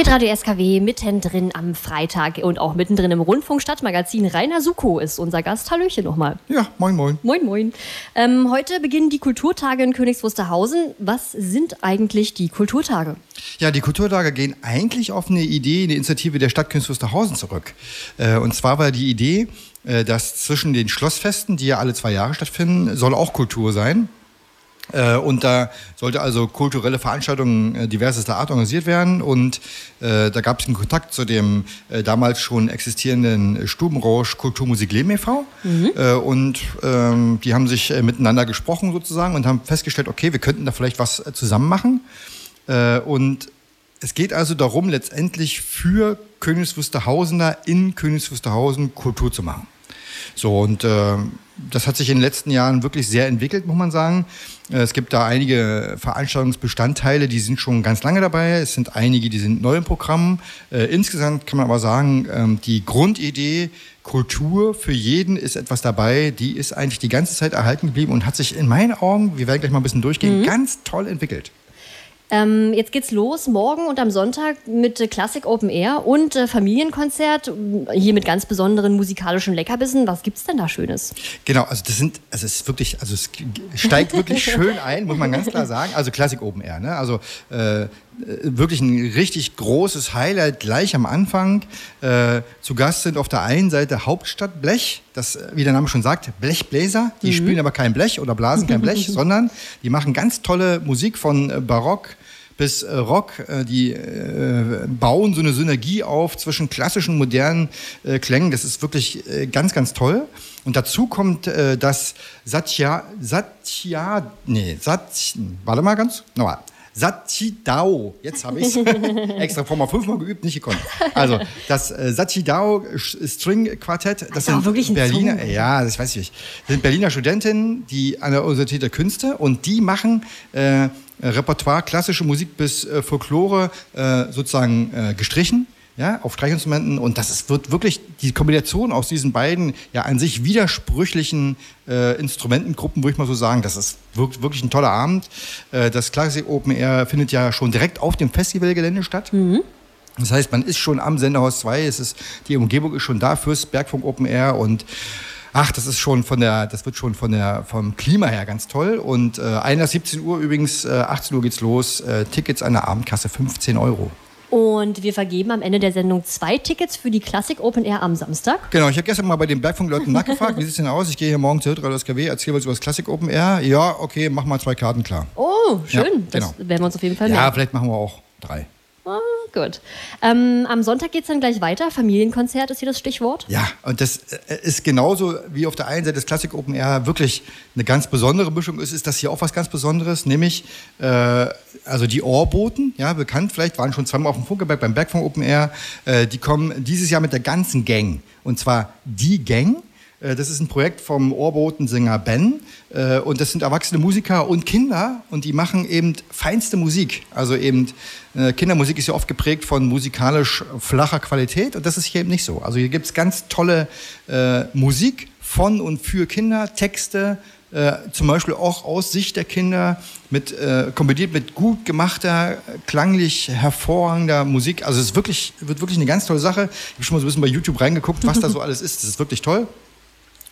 Hitradio SKW mittendrin am Freitag und auch mittendrin im Rundfunkstadtmagazin. Rainer Suko ist unser Gast. Hallöchen nochmal. Ja, moin, moin. Moin, moin. Ähm, heute beginnen die Kulturtage in Königs Wusterhausen. Was sind eigentlich die Kulturtage? Ja, die Kulturtage gehen eigentlich auf eine Idee, eine Initiative der Stadt Königs Wusterhausen zurück. Äh, und zwar war die Idee, äh, dass zwischen den Schlossfesten, die ja alle zwei Jahre stattfinden, soll auch Kultur sein. Äh, und da sollte also kulturelle Veranstaltungen äh, diversester Art organisiert werden. Und äh, da gab es einen Kontakt zu dem damals schon existierenden Stubenrausch Kulturmusik Leben e.V. Mhm. Und ähm, die haben sich miteinander gesprochen sozusagen und haben festgestellt, okay, wir könnten da vielleicht was zusammen machen. und es geht also darum, letztendlich für Königs Wusterhausener in Königs Wusterhausen Kultur zu machen. So, und äh, das hat sich in den letzten Jahren wirklich sehr entwickelt, muss man sagen. Äh, es gibt da einige Veranstaltungsbestandteile, die sind schon ganz lange dabei. Es sind einige, die sind neu im Programm. Äh, insgesamt kann man aber sagen, ähm, die Grundidee, Kultur für jeden ist etwas dabei, die ist eigentlich die ganze Zeit erhalten geblieben und hat sich in meinen Augen, wir werden gleich mal ein bisschen durchgehen, mhm. ganz toll entwickelt. Ähm, jetzt geht's los morgen und am Sonntag mit äh, Classic Open Air und äh, Familienkonzert. Hier mit ganz besonderen musikalischen Leckerbissen. Was gibt's denn da Schönes? Genau, also das sind, also es ist wirklich, also es steigt wirklich schön ein, muss man ganz klar sagen. Also Classic Open Air, ne? Also äh, wirklich ein richtig großes Highlight gleich am Anfang. Äh, zu Gast sind auf der einen Seite Hauptstadt Blech, das, wie der Name schon sagt, Blechbläser. Die mhm. spielen aber kein Blech oder blasen kein Blech, sondern die machen ganz tolle Musik von äh, Barock bis äh, Rock. Äh, die äh, bauen so eine Synergie auf zwischen klassischen und modernen Klängen. Das ist wirklich ganz, ganz toll. Und dazu kommt das Satya, Satya, nee, Sat, warte mal ganz, nochmal. Satidao, jetzt habe ich es extra vor mal fünfmal geübt, nicht gekonnt. Also das äh, Satidao String Quartett, das, das sind wirklich Berliner, Song. ja, das weiß ich nicht, das sind Berliner Studentinnen, die an der Universität der Künste und die machen äh, Repertoire, klassische Musik bis äh, Folklore äh, sozusagen äh, gestrichen ja, auf Streichinstrumenten. Und das ist, wird wirklich die Kombination aus diesen beiden ja an sich widersprüchlichen äh, Instrumentengruppen, würde ich mal so sagen, das ist wirklich ein toller Abend. Äh, das Classic Open Air findet ja schon direkt auf dem Festivalgelände statt. Mhm. Das heißt, man ist schon am Senderhaus 2, es ist, die Umgebung ist schon da fürs Bergfunk Open Air und Ach, das ist schon von der, das wird schon von der, vom Klima her ganz toll. Und äh, einer 17 Uhr übrigens, äh, 18 Uhr geht's los. Äh, Tickets an der Abendkasse 15 Euro. Und wir vergeben am Ende der Sendung zwei Tickets für die Classic Open Air am Samstag. Genau, ich habe gestern mal bei den Bergfunkleuten nachgefragt, wie sieht es denn aus? Ich gehe hier morgen zu Hitradio SKW, erzähle was über das Classic Open Air. Ja, okay, mach mal zwei Karten klar. Oh, schön. Ja, genau. Das werden wir uns auf jeden Fall merken. Ja, vielleicht machen wir auch drei. Ah, gut. Ähm, am Sonntag geht es dann gleich weiter. Familienkonzert ist hier das Stichwort. Ja, und das äh, ist genauso wie auf der einen Seite das Classic Open Air wirklich eine ganz besondere Mischung ist, ist das hier auch was ganz Besonderes, nämlich äh, also die Ohrboten, ja, bekannt vielleicht, waren schon zweimal auf dem Funkeberg beim Bergfunk Open Air. Äh, die kommen dieses Jahr mit der ganzen Gang. Und zwar die Gang das ist ein Projekt vom Ohrbotensänger Ben. Äh, und das sind erwachsene Musiker und Kinder. Und die machen eben feinste Musik. Also eben, äh, Kindermusik ist ja oft geprägt von musikalisch flacher Qualität. Und das ist hier eben nicht so. Also hier gibt es ganz tolle Musik von und für Kinder, Texte, äh, zum Beispiel auch aus Sicht der Kinder mit äh, kombiniert mit gut gemachter, klanglich hervorragender Musik. Also es ist wirklich, wird wirklich eine ganz tolle Sache. Ich habe schon mal so ein bisschen bei YouTube reingeguckt, was da so alles ist. Das ist wirklich toll.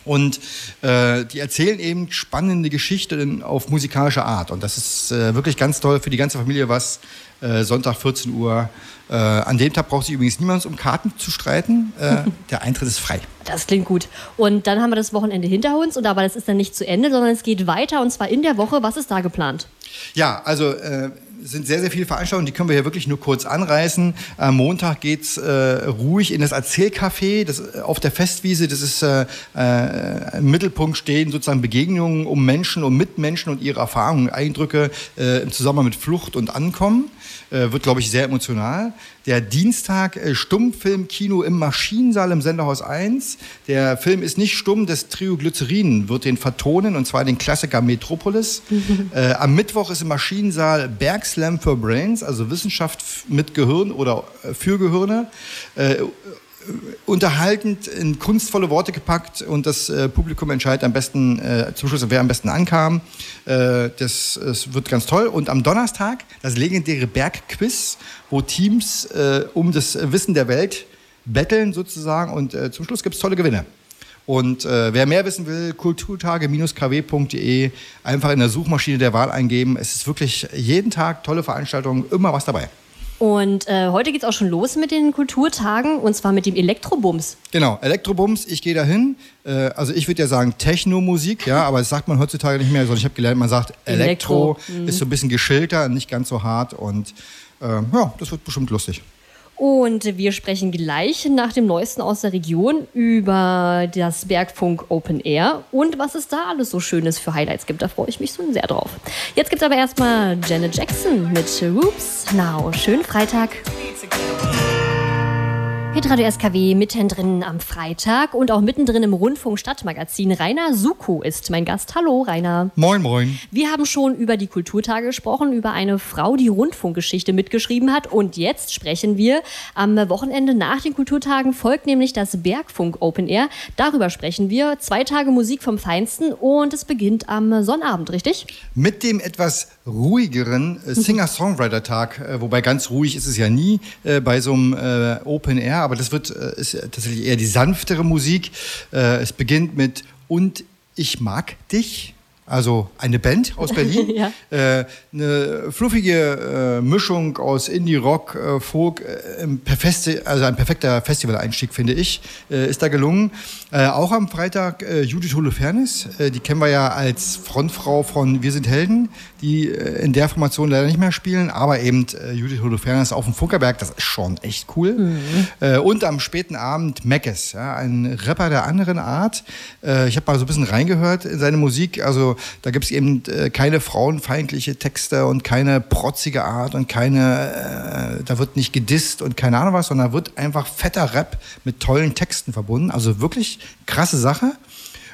Und äh, die erzählen eben spannende Geschichten auf musikalische Art. Und das ist äh, wirklich ganz toll für die ganze Familie, was äh, Sonntag 14 Uhr. Äh, an dem Tag braucht sich übrigens niemand um Karten zu streiten. Äh, der Eintritt ist frei. Das klingt gut. Und dann haben wir das Wochenende hinter uns. Und aber das ist dann nicht zu Ende, sondern es geht weiter. Und zwar in der Woche. Was ist da geplant? Ja, also äh, sind sehr, sehr viele Veranstaltungen, die können wir hier wirklich nur kurz anreißen. Am Montag geht's äh, ruhig in das Erzählcafé, das äh, auf der Festwiese. Das ist äh, äh, im Mittelpunkt stehen sozusagen Begegnungen um Menschen, um Mitmenschen und ihre Erfahrungen, Eindrücke äh, im Zusammenhang mit Flucht und Ankommen. Äh, wird, glaube ich, sehr emotional. Der Dienstag äh, Stummfilmkino im Maschinensaal im Senderhaus 1. Der Film ist nicht stumm, das Trio Glycerin wird den vertonen, und zwar den Klassiker Metropolis. äh, am Mittwoch ist im Maschinensaal Bergslam for Brains, also Wissenschaft mit Gehirn oder äh, für Gehirne. Äh, unterhaltend in kunstvolle Worte gepackt und das äh, Publikum entscheidet am besten, äh, zum Schluss, wer am besten ankam. Äh, das, das, wird ganz toll. Und am Donnerstag das legendäre Bergquiz, wo Teams äh, um das Wissen der Welt betteln sozusagen und äh, zum Schluss gibt es tolle Gewinne. Und äh, wer mehr wissen will, kulturtage-kw.de einfach in der Suchmaschine der Wahl eingeben. Es ist wirklich jeden Tag tolle Veranstaltungen, immer was dabei. Und äh, heute geht es auch schon los mit den Kulturtagen und zwar mit dem Elektrobums. Genau, Elektrobums, ich gehe dahin. Äh, also ich würde ja sagen Techno-Musik, ja, aber das sagt man heutzutage nicht mehr, sondern ich habe gelernt, man sagt Elektro, Elektro. Mhm. ist so ein bisschen geschilter, nicht ganz so hart und äh, ja, das wird bestimmt lustig. Und wir sprechen gleich nach dem Neuesten aus der Region über das Bergfunk Open Air und was es da alles so Schönes für Highlights gibt. Da freue ich mich so sehr drauf. Jetzt gibt es aber erstmal Janet Jackson mit Roops Now. Schönen Freitag. Hitradio SKW mittendrin am Freitag und auch mittendrin im Rundfunk Stadtmagazin. Rainer Suko ist mein Gast. Hallo, Rainer. Moin, moin. Wir haben schon über die Kulturtage gesprochen, über eine Frau, die Rundfunkgeschichte mitgeschrieben hat. Und jetzt sprechen wir am Wochenende nach den Kulturtagen folgt nämlich das Bergfunk Open Air. Darüber sprechen wir. Zwei Tage Musik vom Feinsten und es beginnt am Sonnabend, richtig? Mit dem etwas ruhigeren äh, Singer-Songwriter-Tag, äh, wobei ganz ruhig ist es ja nie äh, bei so einem Open Air, aber das wird äh, ist tatsächlich eher die sanftere Musik. Äh, es beginnt mit Und ich mag dich also eine Band aus Berlin. ja. äh, eine fluffige äh, Mischung aus Indie, Rock, äh, Folk, äh, perfeste, also ein perfekter Festivaleinstieg, finde ich, äh, ist da gelungen. Äh, auch am Freitag Judith Holofernes, die kennen wir ja als Frontfrau von Wir sind Helden, die in der Formation leider nicht mehr spielen, aber eben Judith Holofernes auf dem Funkerberg, das ist schon echt cool. Mhm. und am späten Abend Meckes, ja, ein Rapper der anderen Art. ich habe mal so ein bisschen reingehört in seine Musik, also da gibt es eben äh, keine frauenfeindliche Texte und keine protzige Art und keine, äh, da wird nicht gedisst und keine Ahnung was, sondern da wird einfach fetter Rap mit tollen Texten verbunden. Also wirklich krasse Sache.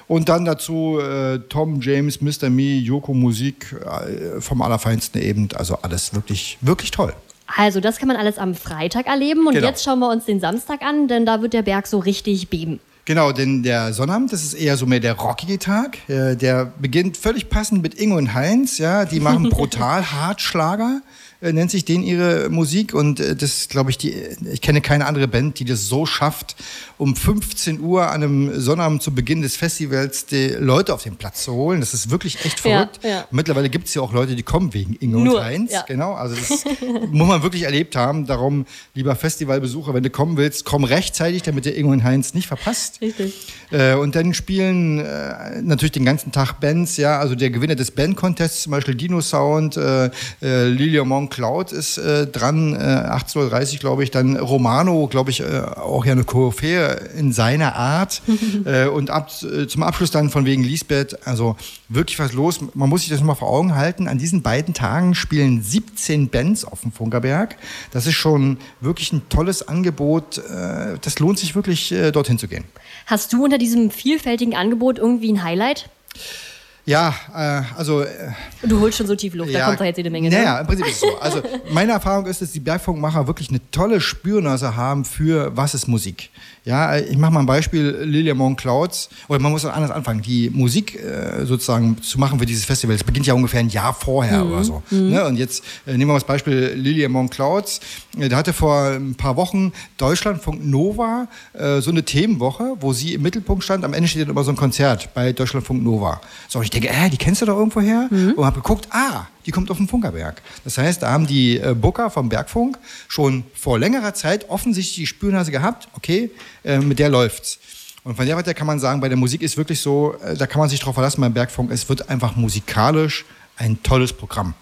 Und dann dazu äh, Tom, James, Mr. Me, Yoko Musik äh, vom Allerfeinsten eben. Also alles wirklich, wirklich toll. Also das kann man alles am Freitag erleben. Und genau. jetzt schauen wir uns den Samstag an, denn da wird der Berg so richtig beben. Genau, denn der Sonnabend, das ist eher so mehr der rockige Tag. Äh, der beginnt völlig passend mit Ingo und Heinz. Ja, die machen brutal Hartschlager. Äh, nennt sich den ihre Musik und äh, das glaube ich, die, ich kenne keine andere Band, die das so schafft, um 15 Uhr an einem Sonnabend zu Beginn des Festivals die Leute auf den Platz zu holen. Das ist wirklich echt verrückt. Ja, ja. Mittlerweile gibt es ja auch Leute, die kommen wegen Inge Nur, und Heinz. Ja. Genau, also das muss man wirklich erlebt haben. Darum, lieber Festivalbesucher, wenn du kommen willst, komm rechtzeitig, damit der Inge und Heinz nicht verpasst. Richtig. Äh, und dann spielen natürlich den ganzen Tag Bands, ja, also der Gewinner des Band-Contests, zum Beispiel Dino Sound, äh, äh Lilia Mon Cloud ist äh, dran, äh, 18.30 glaube ich, dann Romano, glaube ich, äh, auch ja eine Koryphäe in seiner Art. äh, und ab, äh, zum Abschluss dann von wegen Lisbeth, also wirklich was los. Man muss sich das mal vor Augen halten. An diesen beiden Tagen spielen 17 Bands auf dem Funkerberg. Das ist schon wirklich ein tolles Angebot. Äh, das lohnt sich wirklich, dorthin zu gehen. Hast du unter diesem vielfältigen Angebot irgendwie ein Highlight? Ja, äh, also. Äh, du holst schon so tief Luft, ja, da kommt doch jetzt jede Menge. Ne? Naja, im Prinzip ist es so. Also, meine Erfahrung ist, dass die Bergfunkmacher wirklich eine tolle Spürnase haben für was ist Musik. Ja, ich mache mal ein Beispiel, Lilia Mon Clouds, oder man muss anders anfangen, die Musik äh, sozusagen zu machen für dieses Festival, das beginnt ja ungefähr ein Jahr vorher mhm. oder so. Mhm. Ne? Und jetzt äh, nehmen wir mal das Beispiel Lilia Mon Clouds, äh, da hatte vor ein paar Wochen Deutschlandfunk Nova äh, so eine Themenwoche, wo sie im Mittelpunkt stand, am Ende steht dann immer so ein Konzert bei Deutschlandfunk Nova. So, ich denke, äh, die kennst du doch irgendwo her? Mhm. Und habe geguckt, ah, die kommt auf den Funkerberg. Das heißt, da haben die äh, Booker vom Bergfunk schon vor längerer Zeit offensichtlich die Spürnase gehabt, okay, äh, mit der läuft's. Und von der Seite kann man sagen, bei der Musik ist wirklich so, äh, da kann man sich drauf verlassen beim Bergfunk, es wird einfach musikalisch ein tolles Programm.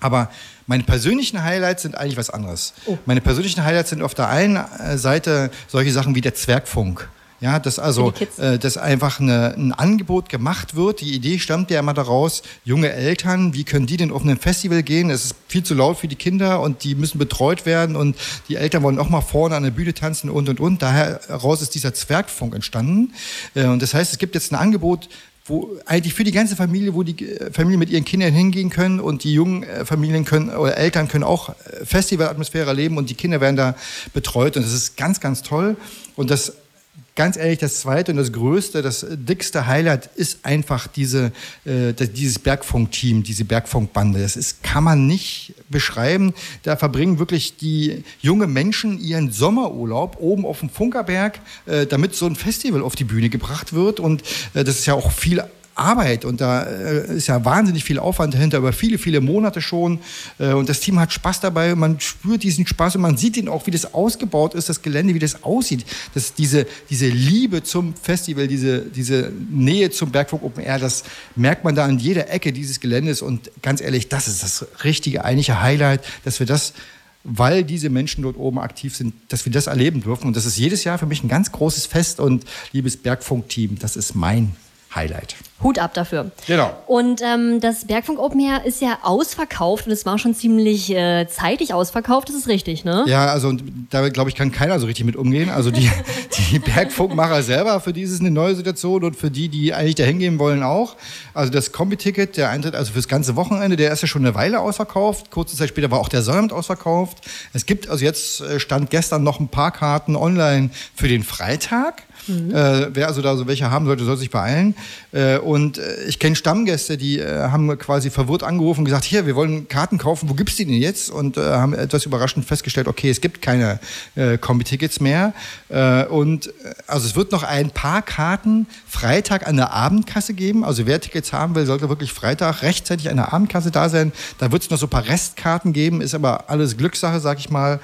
Aber meine persönlichen Highlights sind eigentlich was anderes. Oh. Meine persönlichen Highlights sind auf der einen Seite solche Sachen wie der Zwergfunk. Ja, dass also äh, dass einfach eine, ein Angebot gemacht wird. Die Idee stammt ja immer daraus, junge Eltern, wie können die denn auf ein Festival gehen? Es ist viel zu laut für die Kinder und die müssen betreut werden und die Eltern wollen auch mal vorne an der Bühne tanzen und und und. Daher heraus ist dieser Zwergfunk entstanden. Äh, und das heißt, es gibt jetzt ein Angebot wo eigentlich für die ganze Familie, wo die äh, Familie mit ihren Kindern hingehen können und die jungen äh, Familien können oder Eltern können auch äh, Festivalatmosphäre erleben und die Kinder werden da betreut und das ist ganz, ganz toll. Und das ganz ehrlich, das zweite und das größte, das dickste Highlight ist einfach diese, äh, dieses Bergfunk-Team, diese Bergfunkbande. Das ist, kann man nicht beschreiben. Da verbringen wirklich die junge Menschen ihren Sommerurlaub oben auf dem Funkerberg, äh, damit so ein Festival auf die Bühne gebracht wird. Und äh, das ist ja auch viel Arbeit und da äh, ist ja wahnsinnig viel Aufwand dahinter, über viele, viele Monate schon. Äh, und das Team hat Spaß dabei, man spürt diesen Spaß und man sieht ihn auch, wie das ausgebaut ist, das Gelände, wie das aussieht. Das, diese, diese Liebe zum Festival, diese, diese Nähe zum Bergfunk Open Air, das merkt man da an jeder Ecke dieses Geländes. Und ganz ehrlich, das ist das richtige, eigentliche Highlight, dass wir das weil diese Menschen dort oben aktiv sind, dass wir das erleben dürfen. Und das ist jedes Jahr für mich ein ganz großes Fest. Und liebes Bergfunk-Team, das ist mein Highlight. Hut ab dafür. Genau. Und ähm, das Bergfunk Open Air ist ja ausverkauft und es war schon ziemlich äh, zeitig ausverkauft, das ist richtig, ne? Ja, also da glaube ich, kann keiner so richtig mit umgehen. Also die, die Bergfunkmacher selber, für die ist es eine neue Situation und für die, die eigentlich da hingehen wollen, auch. Also das Kombi-Ticket, der Eintritt also fürs ganze Wochenende, der ist ja schon eine Weile ausverkauft. Kurze Zeit später war auch der Sonnabend ausverkauft. Es gibt also jetzt, äh, stand gestern noch ein paar Karten online für den Freitag. Mhm. Äh, wer also da so welche haben sollte, soll sich beeilen. Äh, und äh, ich kenne Stammgäste, die äh, haben quasi verwirrt angerufen und gesagt, hier, wir wollen Karten kaufen, wo gibt es die denn jetzt? Und äh, haben etwas überraschend festgestellt, okay, es gibt keine Kombi-Tickets mehr. und also es wird noch ein paar Karten Freitag an der Abendkasse geben. Also wer Tickets haben will, sollte wirklich Freitag rechtzeitig an der Abendkasse da sein. Da wird es noch so ein paar Restkarten geben, ist aber alles Glückssache, sag ich mal.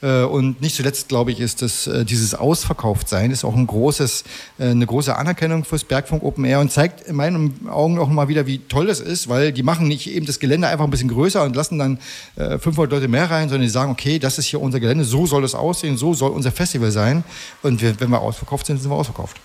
Äh, und nicht zuletzt, glaube ich, ist das, äh, dieses Ausverkauftsein ist auch ein großes, äh, eine große Anerkennung fürs Bergfunk Open Air und zeigt in meinen Augen auch mal wieder, wie toll das ist, weil die machen nicht eben das Gelände einfach ein bisschen größer und lassen dann 500 Leute mehr rein, sondern die sagen, okay, das ist hier unser Gelände, so soll es aussehen, so soll unser Festival sein. Und wenn wir ausverkauft sind, sind wir ausverkauft.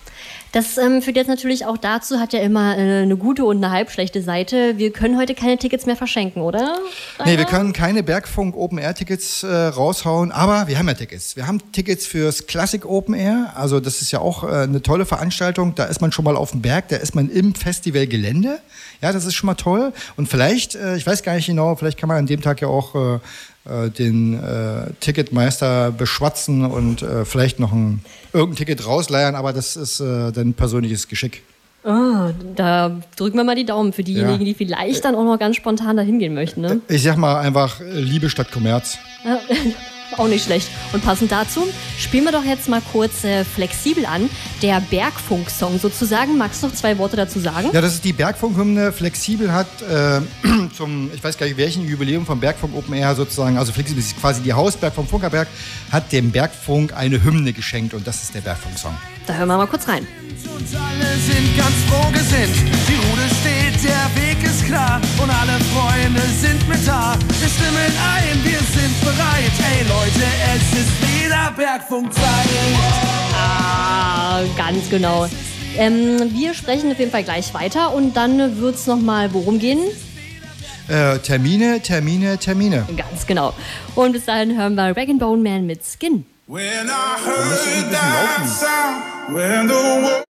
Das ähm, führt jetzt natürlich auch dazu, hat ja immer äh, eine gute und eine halb schlechte Seite. Wir können heute keine Tickets mehr verschenken, oder? Nee, wir können keine Bergfunk Open Air Tickets äh, raushauen, aber wir haben ja Tickets. Wir haben Tickets fürs Classic Open Air. Also das ist ja auch äh, eine tolle Veranstaltung. Da ist man schon mal auf dem Berg, da ist man im Festivalgelände. Ja, das ist schon mal toll. Und vielleicht, äh, ich weiß gar nicht genau, vielleicht kann man an dem Tag ja auch äh, den äh, Ticketmeister beschwatzen und äh, vielleicht noch ein, irgendein Ticket rausleiern, aber das ist äh, dein persönliches Geschick. Oh, da drücken wir mal die Daumen für diejenigen, ja. die vielleicht dann auch noch ganz spontan dahin gehen möchten. Ne? Ich sag mal einfach äh, Liebe statt Kommerz. Auch nicht schlecht. Und passend dazu spielen wir doch jetzt mal kurz äh, flexibel an. Der Bergfunk-Song sozusagen. Magst du noch zwei Worte dazu sagen? Ja, das ist die Bergfunk-Hymne. Flexibel hat äh, zum, ich weiß gar nicht, welchen Jubiläum vom Bergfunk Open Air sozusagen, also Flexibel ist quasi die Hausberg vom Funkerberg, hat dem Bergfunk eine Hymne geschenkt und das ist der Bergfunk-Song. Da hören wir mal kurz rein. Und alle sind ganz froh gesinnt. Die Rude steht, der Weg ist klar und alle Freunde sind mit da. Wir stimmen ein, wir sind bereit. Hey Leute, wieder Bergfunkzeit. Ah, ganz genau. Ähm, wir sprechen auf jeden Fall gleich weiter und dann wird es nochmal worum gehen? Äh, Termine, Termine, Termine. Ganz genau. Und bis dahin hören wir Rag Bone Man mit Skin. When I heard that sound, when the